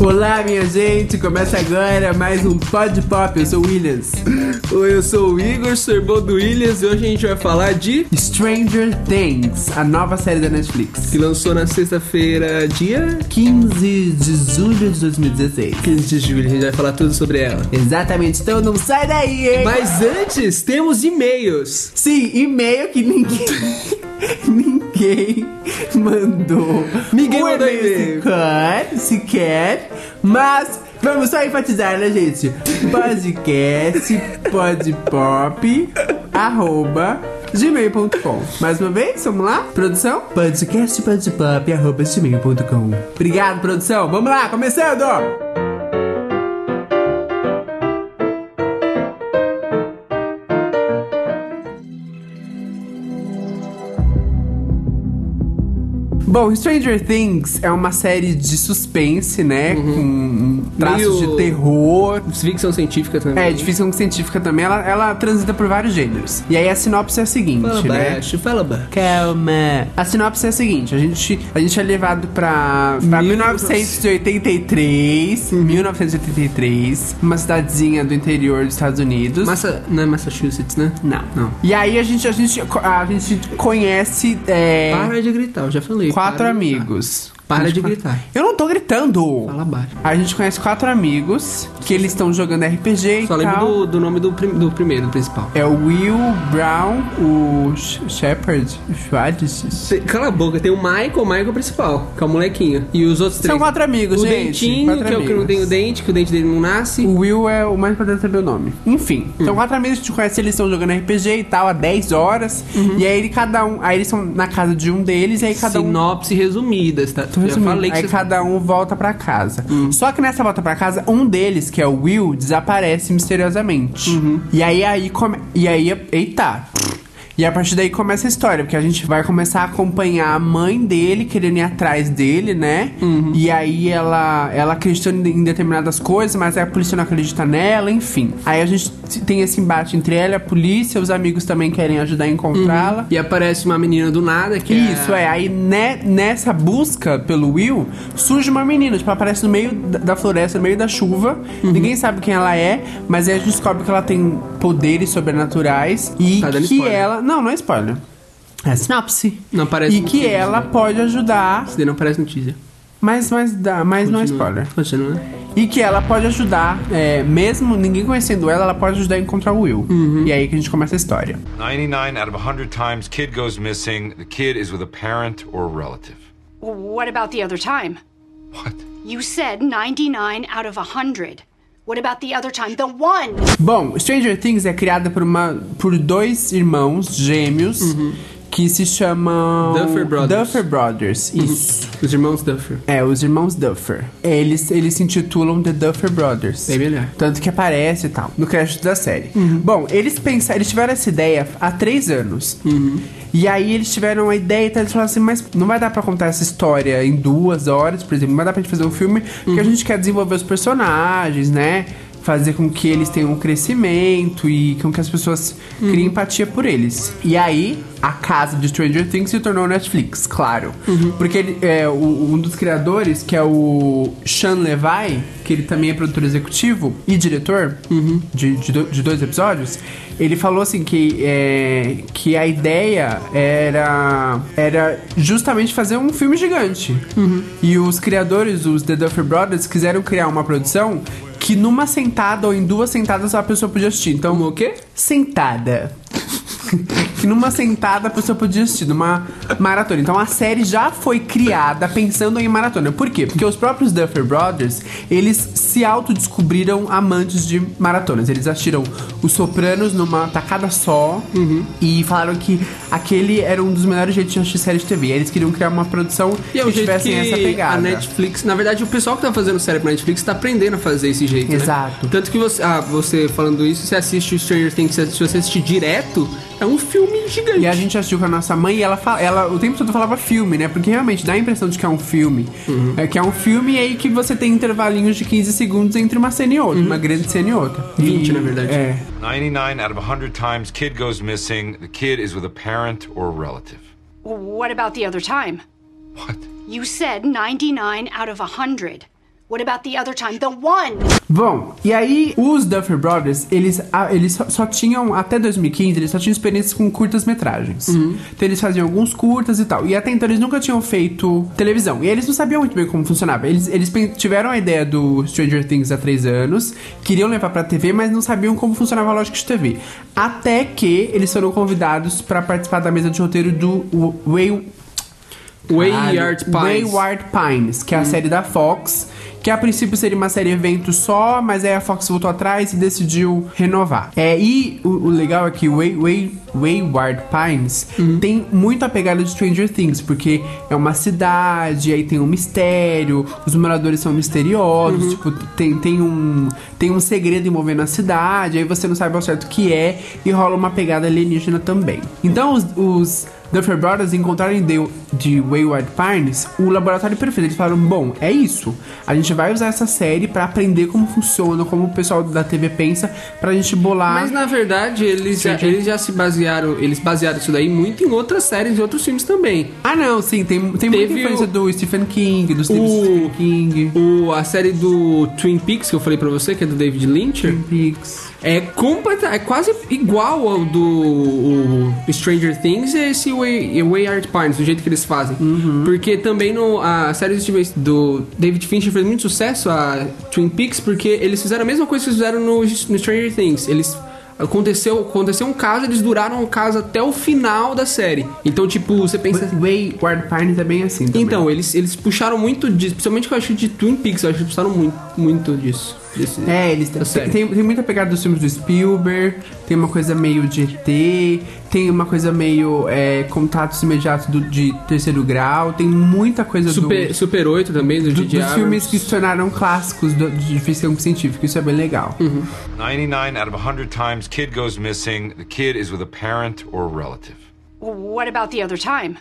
Olá, minha gente! Começa agora mais um Pod Pop. Eu sou o Williams. Oi, eu sou o Igor, sou irmão do Williams e hoje a gente vai falar de. Stranger Things, a nova série da Netflix. que lançou na sexta-feira, dia 15 de julho de 2016. 15 de julho. A gente vai falar tudo sobre ela. Exatamente, então não sai daí, hein? Mas antes, temos e-mails. Sim, e-mail que ninguém. ninguém mandou. Ninguém um mandou e-mail sequer, mas vamos só enfatizar, né, gente? Podcast podpop arroba gmail.com Mais uma vez, vamos lá? Produção? Podcast podpop arroba gmail.com Obrigado, produção. Vamos lá, começando! Bom, Stranger Things é uma série de suspense, né? Com traços Meio- de terror. Ficção científica também. É, de ficção científica também, ela, ela transita por vários gêneros. E aí a sinopse é a seguinte, Fala né? baixo, fala baixo. Calma. A sinopse é a seguinte: a gente, a gente é levado pra, pra Mil- 1983. 1983. Uma cidadezinha do interior dos Estados Unidos. Massa... Não é Massachusetts, né? Não. Não. E aí a gente, a gente, a gente conhece é, Para de gritar, eu já falei. quatro de amigos. Para de fa- gritar. Eu não tô gritando. Fala baixo. A gente conhece quatro amigos que eles estão jogando RPG e Só lembro tal. do, do nome do, prim- do primeiro, do principal. É o Will Brown, o Sh- Shepard, Schwartz. Cala a boca, tem o Michael, o Michael principal, que é o molequinho. E os outros três. São quatro amigos, o gente. dentinho, quatro que é o que não amigos. tem o dente, que o dente dele não nasce. O Will é o mais importante saber o nome. Enfim, Hum. são quatro amigos que a gente conhece, eles estão jogando RPG e tal, há 10 horas. Uhum. E aí ele, cada um. Aí eles estão na casa de um deles, e aí cada um. Sinopse resumida, tá? Falei que aí cada um volta pra casa. Hum. Só que nessa volta pra casa, um deles, que é o Will, desaparece misteriosamente. Uhum. E aí aí come... E aí. Eita! E a partir daí começa a história, porque a gente vai começar a acompanhar a mãe dele querendo ir atrás dele, né? Uhum. E aí ela, ela acredita em determinadas coisas, mas aí a polícia não acredita nela, enfim. Aí a gente tem esse embate entre ela e a polícia, os amigos também querem ajudar a encontrá-la. E aparece uma menina do nada que Isso, é. é. Aí ne- nessa busca pelo Will, surge uma menina, tipo, aparece no meio da floresta, no meio da chuva. Uhum. Ninguém sabe quem ela é, mas aí a gente descobre que ela tem poderes sobrenaturais e Tá que spoiler. ela. Não, não é spoiler. É sinopse. Não aparece E no que teaser, ela né? pode ajudar. Isso daí não aparece no teaser. Mas, mas, dá, mas não é Continua. spoiler. Continua. E que ela pode ajudar, é, mesmo ninguém conhecendo ela, ela pode ajudar a encontrar o Will. Uhum. E aí que a gente começa a história. 99 out of 100 times kid goes missing, the kid is with a parent or a relative. What about the other time? What? You said 99 out of 100. What about the other time? The one! Bom, Stranger Things é criada por, uma, por dois irmãos gêmeos que se chamam Uhum. Duffer Brothers. Uhum. Duffer Brothers, isso. Os irmãos Duffer. É, os irmãos Duffer. Eles, eles se intitulam The Duffer Brothers. Bem melhor. Tanto que aparece e tal, no crédito da série. Bom, eles pensaram, eles tiveram essa ideia há três anos. E aí eles tiveram a ideia e tal, eles falaram assim, mas não vai dar pra contar essa história em duas horas, por exemplo, não vai dar pra gente fazer um filme, porque a gente quer desenvolver os personagens, né? Fazer com que eles tenham um crescimento e com que as pessoas criem empatia por eles. E aí, a casa de Stranger Things se tornou Netflix, claro. Porque ele, é, o- um dos criadores, que é o Sean Levi, que ele também é produtor executivo e diretor de, de, do- de dois episódios, ele falou assim que, é, que a ideia era, era justamente fazer um filme gigante. E os criadores, os The Duffer Brothers, quiseram criar uma produção que numa sentada ou em duas sentadas a pessoa podia assistir. Então, O quê? sentada. Que numa sentada a pessoa podia assistir, numa maratona. Então a série já foi criada pensando em maratona. Por quê? Porque os próprios Duffer Brothers, eles se autodescobriram amantes de maratonas. Eles assistiram Os Sopranos numa tacada só e falaram que aquele era um dos melhores jeitos de assistir série de TV. Eles queriam criar uma produção E é que jeito tivesse que essa pegada. a Netflix... Na verdade, o pessoal que tá fazendo série pra Netflix tá aprendendo a fazer esse jeito, né? Exato. Tanto que você... Ah, você falando isso, você assiste o Stranger Things, se você assistir direto, é um filme gigante. E a gente assistiu com a nossa mãe e ela, fala, ela o tempo todo falava filme, né? Porque realmente dá a impressão de que é um filme. É que é um filme e aí que você tem intervalinhos de 15 segundos entre uma cena e outra, uma grande cena e outra. 20, E- na verdade. É. 99 out of 100 times kid goes missing, the kid is with a parent or a relative. What about the other time? What? You said 99 out of 100. What about the other time? The one! Bom, e aí os Duffer Brothers, eles, ah, eles só, só tinham, até 2015, eles só tinham experiências com curtas-metragens. Então eles faziam alguns curtas e tal. E até então eles nunca tinham feito televisão. E eles não sabiam muito bem como funcionava. Eles, eles tiveram a ideia do Stranger Things há três anos, queriam levar pra TV, mas não sabiam como funcionava a lógica de TV. Até que eles foram convidados pra participar da mesa de roteiro do Way, Wayward Pines. Wayward Pines, que é a série da Fox, que a princípio seria uma série evento só, mas aí a Fox voltou atrás e decidiu renovar. É, e o, o legal é que Way, Way, Wayward Pines tem muito a pegada de Stranger Things, porque é uma cidade, aí tem um mistério, os moradores são misteriosos, tipo, tem, tem, um, tem um segredo envolvendo a cidade, aí você não sabe ao certo o que é, e rola uma pegada alienígena também. Então os- os Duffer Brothers encontraram em de, de Wayward Pines o laboratório perfeito. Eles falaram: bom, é isso. A gente vai usar essa série pra aprender como funciona, como o pessoal da TV pensa, pra gente bolar. Mas na verdade, eles já, eles já se basearam, eles basearam isso daí muito em outras séries e outros filmes também. Ah, não, sim, tem, tem muita Teve influência o- do Stephen King, do Stephen O- Stephen King. O, a série do Twin Peaks que eu falei pra você, que é do David Lynch, Twin Peaks. é completa, é quase igual ao do Stranger Things e esse Way, Wayward Pines, do jeito que eles fazem. Porque também no, a série do David Fincher fez muito sucesso, a Twin Peaks, porque eles fizeram a mesma coisa que eles fizeram no, no Stranger Things. Eles aconteceu, aconteceu um caso, eles duraram o caso até o final da série. Então, tipo, você pensa Wayward Pines é bem assim. Também. então, eles, eles puxaram muito disso, principalmente com eu acho de Twin Peaks, eu acho que eles puxaram muito, muito disso. Desse- É, eles têm, tem, tem muita pegada dos filmes do Spielberg, tem uma coisa meio de ET, tem uma coisa meio é, contatos imediatos do- de terceiro grau, tem muita coisa Super, do, Super 8 também, do, do- J.J. dos filmes que se tornaram clássicos do- de ficção científica, isso é bem legal. 99 out of 100 times, kid goes missing. The kid is with a parent or relative. What about the other time?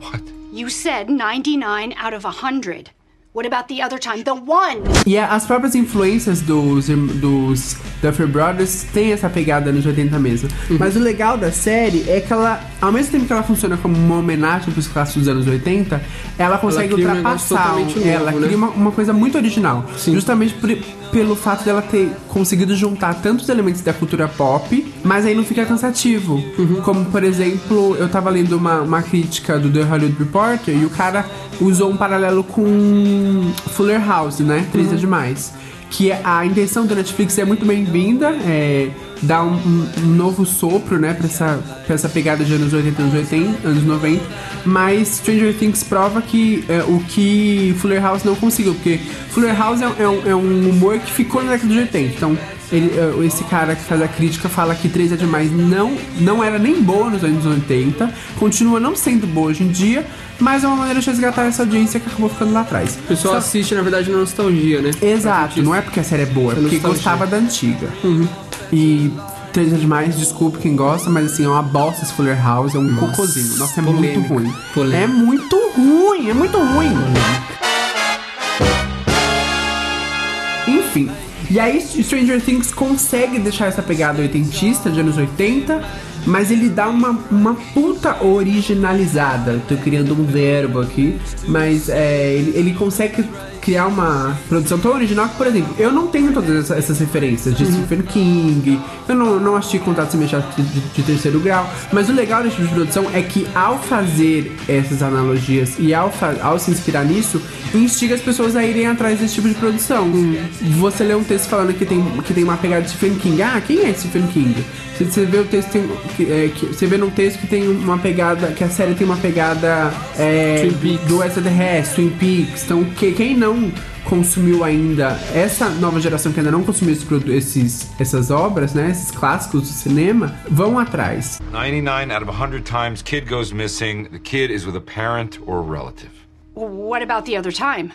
What? You said 99 out of 100. What about the other time? The one! E a- as próprias influências dos, dos Duffer Brothers têm essa pegada nos 80 mesmo. Uhum. Mas o legal da série é que ela, ao mesmo tempo que ela funciona como uma homenagem pros clássicos dos anos 80, ela consegue um negócio ultrapassar. totalmente novo, ela né? cria uma, uma coisa muito original. Justamente por- pelo fato dela ter conseguido juntar tantos elementos da cultura pop, mas aí não fica cansativo. Uhum. Como, por exemplo, eu tava lendo uma, uma crítica do The Hollywood Reporter e o cara usou um paralelo com Fuller House, né? Três é demais. Que a intenção da Netflix é muito bem-vinda, é dar um, um- novo sopro, né, pra essa, essa pegada de anos 80, anos 80, anos 90. Mas Stranger Things prova que é, o que Fuller House não conseguiu, porque Fuller House é, é um, é um humor que ficou na década de 80. Então, ele, é, esse cara que faz a crítica fala que 3 é demais não, não era nem boa nos anos 80, continua não sendo boa hoje em dia, mas é uma maneira de resgatar essa audiência que acabou ficando lá atrás. O pessoal Só- assiste, na verdade, na nostalgia, né? Exato, não é porque a série é boa, é É porque nostalgia. gostava da antiga. E 3 é demais, desculpe quem gosta, mas assim, é uma bosta esse Fuller House, é um cocôzinho. Nossa, é muito polêmica, ruim. polêmica. É muito ruim, é muito ruim. Enfim. E aí Stranger Things consegue deixar essa pegada oitentista de anos 80, mas ele dá uma, uma puta originalizada. Tô criando um verbo aqui, mas é, ele, ele consegue criar uma produção tão original que, por exemplo, eu não tenho todas essa- essas referências de Stephen King, eu não, não assisti Contatos Imediatos de, de- de terceiro grau, mas o legal desse tipo de produção é que ao fazer essas analogias e ao, ao se inspirar nisso, instiga as pessoas a irem atrás desse tipo de produção. Você lê um texto falando que tem, que tem uma pegada de Stephen King. Ah, quem é Stephen King? Você, você vê o texto tem, que, é, que- você vê num texto que tem uma pegada, que a série tem uma pegada é, do extraterrestre, Twin Peaks. Então, que, quem não consumiu ainda, essa nova geração que ainda não consumiu esses, produ- esses, essas obras, né, esses clássicos do cinema, vão atrás. 99 out of 100 times, kid goes missing. The kid is with a parent or relative. What about the other time?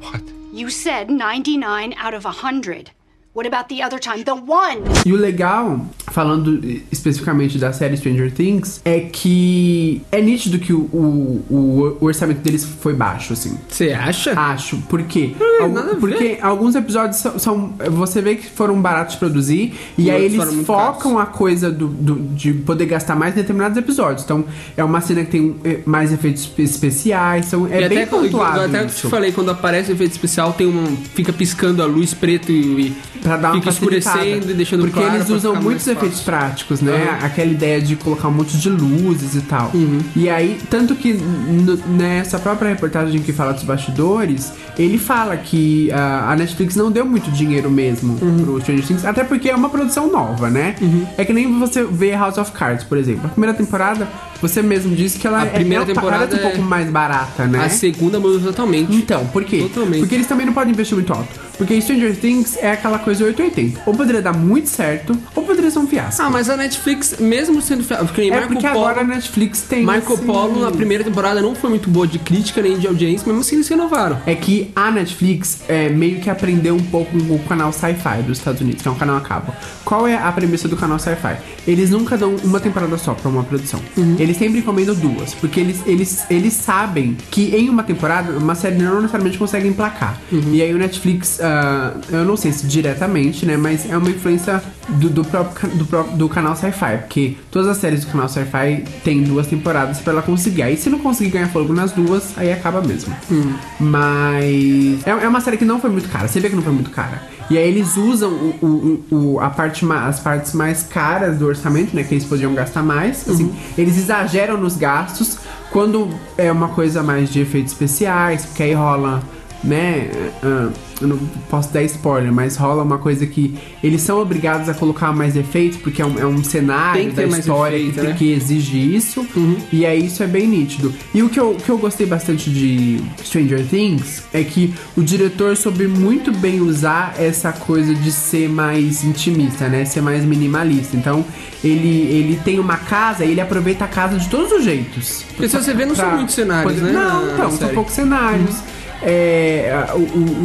What? You said 99 out of 100. What about the other time? The one! E o legal, falando especificamente da série Stranger Things, é que é nítido que o, o, o- orçamento deles foi baixo, assim. Você acha? Acho, por quê? Hum, Algu- porque alguns episódios são, são- Você vê que foram baratos de produzir e E aí eles focam a coisa do, do- de poder gastar mais em determinados episódios. Então, é uma cena que tem eh, mais efeitos espe- especiais, então é E bem até, pontuado. até isso. te falei, quando aparece o efeito especial, tem um. fica piscando a luz preto e, e Pra dar uma escurecendo e deixando Porque claro eles usam muitos efeitos práticos, né? Uhum. Aquela ideia de colocar um monte de luzes e tal. E aí, tanto que nessa própria reportagem que fala dos bastidores, ele fala que ah, a Netflix não deu muito dinheiro mesmo Uhum. pro Stranger Things, até porque é uma produção nova, né? É que nem você vê House of Cards, por exemplo. A primeira temporada, você mesmo disse que ela A é- primeira é, temporada parece um pouco é- mais barata, né? A segunda mudou totalmente. Então, por quê? Totalmente. Porque eles também não podem investir muito alto. Porque Stranger Things é aquela coisa 880. Ou poderia dar muito certo, poderia ser um fiasco. Ah, mas a Netflix, mesmo sendo. fi- Porque é Marco porque Polo. agora a Netflix tem. Marco esse- Polo, na primeira temporada, não foi muito boa de crítica nem de audiência, mesmo assim eles renovaram. É que a Netflix é, meio que aprendeu um pouco com o canal Sci-Fi dos Estados Unidos, que é um canal a cabo. Qual é a premissa do canal Sci-Fi? Eles nunca dão uma temporada só pra uma produção. Eles sempre encomendam duas, porque eles, eles, eles sabem que em uma temporada, uma série não necessariamente consegue emplacar. E aí o Netflix, ah, eu não sei se diretamente, né, mas é uma influência do, do próprio, ca- do, próprio- do canal Sci-Fi, porque todas as séries do canal Sci-Fi tem duas temporadas pra ela conseguir. Aí se não conseguir ganhar fogo nas duas, aí acaba mesmo. Mas é, é uma série que não foi muito cara. Você vê que não foi muito cara. E aí eles usam o, o- o- a parte, as partes mais caras do orçamento, né? Que eles podiam gastar mais. Assim, eles exageram nos gastos quando é uma coisa mais de efeitos especiais, porque aí rola, né? ah, eu não posso dar spoiler, mas rola uma coisa que eles são obrigados a colocar mais efeitos, porque é um, é um cenário da história efeito, que, né? que exige isso. E aí isso é bem nítido. E o que eu, que eu gostei bastante de Stranger Things é que o diretor soube muito bem usar essa coisa de ser mais intimista, né? Ser mais minimalista. Então, ele, ele tem uma casa e ele aproveita a casa de todos os jeitos. Porque se você vê, não são muitos cenários, poder- né, Não, então, são poucos cenários. É,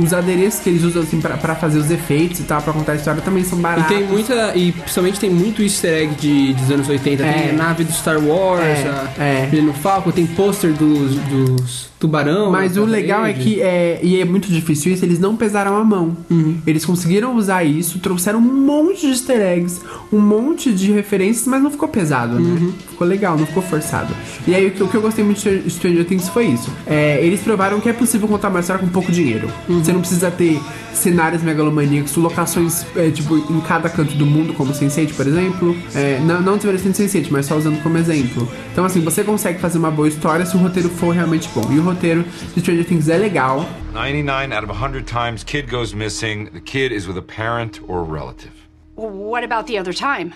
os adereços que eles usam assim pra, pra fazer os efeitos e tal, pra contar a história também são E baratos. tem muita. E principalmente tem muito easter egg de, dos anos 80. É. Tem a nave do Star Wars, É, a, é. no Falco, tem pôster dos, dos tubarão. Mas o legal é que, é, e é muito difícil isso, eles não pesaram a mão. Uhum. Eles conseguiram usar isso, trouxeram um monte de easter eggs, um monte de referências, mas não ficou pesado, né? Uhum. Ficou legal, não ficou forçado. E aí o que, o que eu gostei muito de Stranger Things foi isso. É, eles provaram que é possível contar uma história com pouco dinheiro. Uhum. Você não precisa ter cenários megalomaníacos, locações, é, tipo, em cada canto do mundo, como Sense8, por exemplo. É, não, não desmerecendo Sense8, mas só usando como exemplo. Então, assim, você consegue fazer uma boa história se o roteiro for realmente bom. E o roteiro de Stranger Things é legal. 99 out of 100 times, kid goes missing. The kid is with a parent or a relative. What about the other time?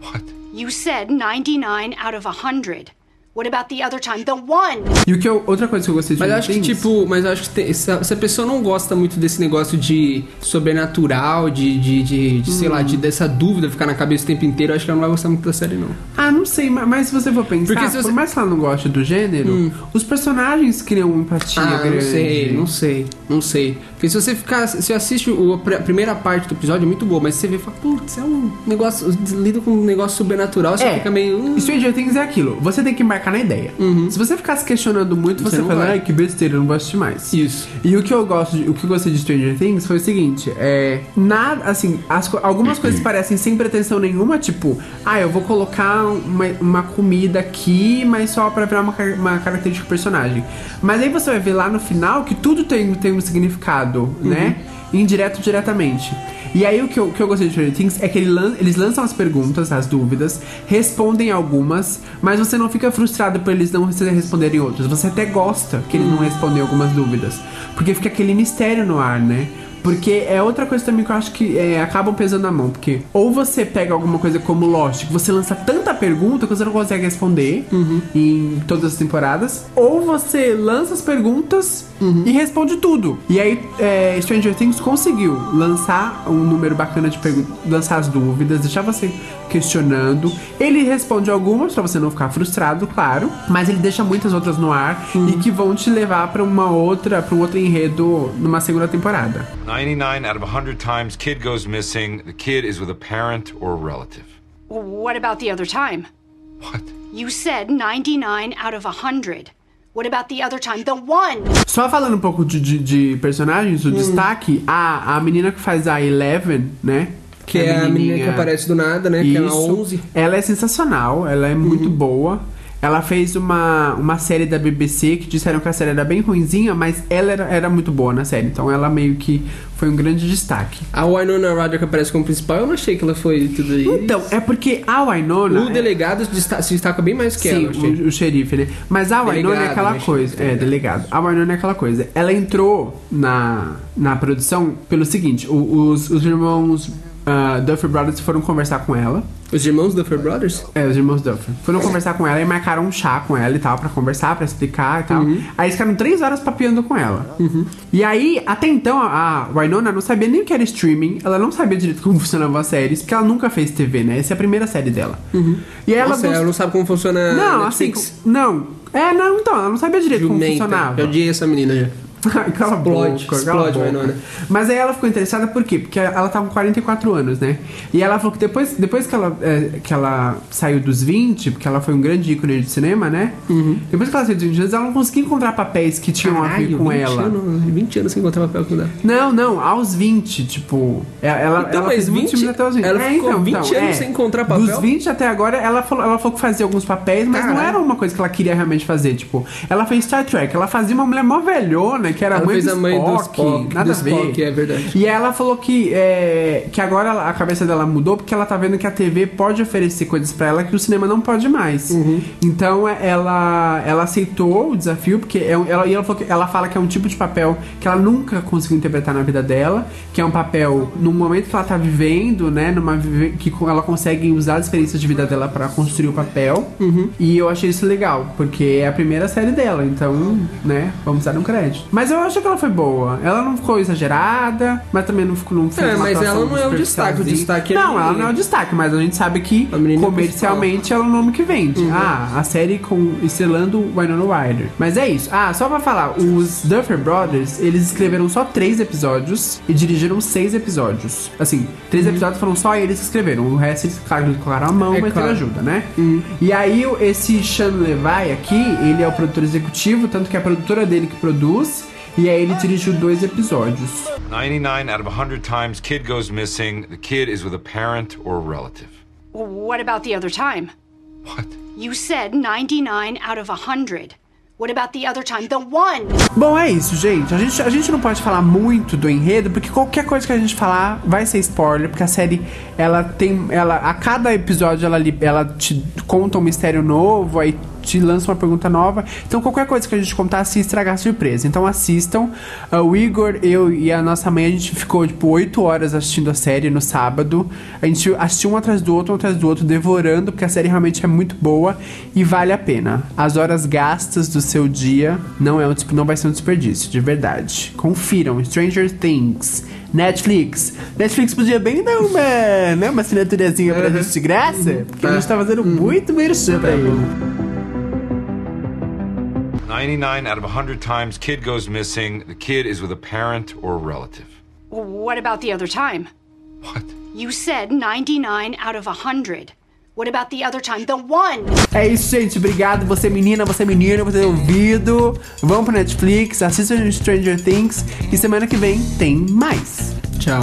What? You said 99 out of 100. What about the other time? The one! E o que eu, outra coisa que eu gostei de Mas acho que, Things- tipo, mas eu acho que tem- se, a, se a pessoa não gosta muito desse negócio de sobrenatural, de, de, de, de, sei lá, de dessa dúvida ficar na cabeça o tempo inteiro, eu acho que ela não vai gostar muito da série, não. Ah, não sei, ma- mas se você for pensar, Porque se você- por mais que ela não goste do gênero, os personagens criam uma empatia Ah, grande. não sei, não sei, não sei. Porque se você ficar, se você assiste o- a pr- a primeira parte do episódio, é muito boa, mas você vê e fala, putz, é um negócio, lida com um negócio sobrenatural, você É, fica meio. hum, Stranger Things é aquilo, você tem que embarcar na ideia. Se você ficar se questionando muito, você, Você fala, vai. ai, que besteira, eu não vou assistir mais. Isso. E o que eu gosto, de- o que eu gostei de Stranger Things foi o seguinte, é nada, assim, as algumas coisas parecem sem pretensão nenhuma, tipo, ah, eu vou colocar uma, uma comida aqui, mas só pra virar uma, uma característica do personagem. Mas aí você vai ver lá no final que tudo tem, tem um significado, né? Indireto diretamente. E aí o que eu, que eu gostei de Stranger Things é que ele lan- eles lançam as perguntas, as dúvidas, respondem algumas, mas você não fica frustrado por eles não res- responderem outras. Você até gosta que eles não respondem algumas dúvidas. Porque fica aquele mistério no ar, né? Porque é outra coisa também que eu acho que é, acabam pesando na mão. Porque ou você pega alguma coisa como Lost, que você lança tanta pergunta que você não consegue responder em todas as temporadas, ou você lança as perguntas e responde tudo. E aí, é, Stranger Things conseguiu lançar um número bacana de perguntas, lançar as dúvidas, deixar você questionando. Ele responde algumas pra você não ficar frustrado, claro, mas ele deixa muitas outras no ar e que vão te levar pra uma outra, para um outro enredo numa segunda temporada. 99 out of 100 times kid goes missing, the kid is with a parent or a relative. What about the other time? What? You said 99 out of 100. What about the other time? The one! Só falando um pouco de, de, de personagens, Hum. o destaque, a, a menina que faz a Eleven, né? Que é a menina que aparece do nada, né? Que é a Isso. 11. Ela é sensacional, ela é muito Uhum. boa. Ela fez uma, uma série da BBC que disseram que a série era bem ruinzinha, mas ela era, era muito boa na série. Então ela meio que foi um grande destaque. A Winona Ryder que aparece como principal, eu não achei que ela foi tudo isso. Então, é porque a Winona. O delegado desta- se destaca bem mais que Sim, ela, achei. o, o xerife, né? Mas a Winona é Delegado, aquela né? coisa. É, delegado. A Winona é aquela coisa. Ela entrou na, na produção pelo seguinte: os, os irmãos ah, Duffer Brothers foram conversar com ela. Os irmãos Duffer Brothers? É, os irmãos Duffer. Foram conversar com ela e marcaram um chá com ela e tal, pra conversar, pra explicar e tal. Uhum. Aí eles ficaram três horas papiando com ela. E aí, até então, a Winona não sabia nem o que era streaming, ela não sabia direito como funcionavam as séries, porque ela nunca fez TV, né? Essa é a primeira série dela. E aí ela Nossa, bus- ela não sabe como funciona Não, Netflix. assim, não. É, não, então, ela não sabia direito como Jumenta. funcionava. Eu odiei essa menina já. Cala Explode, boca, explode. Winona. Mas aí ela ficou interessada por quê? Porque ela tá com 44 anos, né? E ela falou que depois, depois que, ela, é, que ela saiu dos 20, porque ela foi um grande ícone de cinema, né? Depois que ela saiu dos 20 anos, ela não conseguia encontrar papéis que tinham a ver Caralho, com 20 ela. Anos, 20 anos sem encontrar papel com ela. Não, não, aos 20, tipo. é- Ela, Então, ela mas fez 20 filmes até os 20. ela É, ficou então, 20 então, anos é. sem encontrar papel? Dos 20 até agora, ela falou, ela falou que fazia alguns papéis, mas não Caralho. era uma coisa que ela queria realmente fazer. Tipo, ela fez Star Trek, ela fazia uma mulher mó velhona, que era Ela mãe fez do a mãe do Spock, Spock, nada do a ver. Spock, é verdade. E ela falou que, é, que agora a cabeça dela mudou porque ela tá vendo que a TV pode oferecer coisas pra ela que o cinema não pode mais. Uhum. Então é, ela, ela aceitou o desafio, porque é, ela, e ela, falou que- ela fala que é um tipo de papel que ela nunca conseguiu interpretar na vida dela, que é um papel num momento que ela tá vivendo, né? Numa, que ela consegue usar as experiências de vida dela pra construir o papel. Uhum. E eu achei isso legal, porque é a primeira série dela, então, né, vamos dar um crédito. Mas eu acho que ela foi boa. Ela não ficou exagerada, mas também não ficou não fez É, mas ela não é o destaque, o superficialzinha. destaque é Não, ela não é o destaque, mas a gente sabe que menina comercialmente ela é o nome que vende. Uhum. Ah, a série com estrelando Winona Ryder. Mas é isso. Ah, só pra falar, os Duffer Brothers, eles escreveram só três episódios e dirigiram seis episódios. Assim, três episódios foram só eles que escreveram. O resto eles, claro, eles colocaram a mão, Uhum. É mas claro. ajuda, né? E aí, esse Sean Levi aqui, ele é o produtor executivo, tanto que é a produtora dele que produz. E aí ele dirigiu dois episódios. 99 out of 100 times kid goes missing, the kid is with a parent or a relative. What about the other time? What? You said 99 out of 100. What about the other time? The one! Bom, é isso, gente. A gente, a gente não pode falar muito do enredo, porque qualquer coisa que a gente falar vai ser spoiler, porque a série, ela tem. Ela, a cada episódio ela, ela te conta um mistério novo, aí te lança uma pergunta nova. Então qualquer coisa que a gente contar se estragar a surpresa. Então assistam. Ah, o Igor, eu e a nossa mãe, a gente ficou tipo 8 horas assistindo a série no sábado. A gente assistiu um atrás do outro, um atrás do outro, devorando, porque a série realmente é muito boa e vale a pena. As horas gastas do seu dia não, é um, não vai ser um desperdício, de verdade. Confiram. Stranger Things. Netflix. Netflix podia bem dar uma, né, uma assinaturazinha pra gente de graça, porque a gente tá fazendo muito merchan pra ele. 99 out of 100 times kid goes missing, the kid is with a parent or a relative. What about the other time? What? You said 99 out of 100. What about the other time? The one! É isso, gente. Obrigado. Você menina, você menino, você ouvido. Vamos pro Netflix, assistam Stranger Things e semana que vem tem mais. Tchau.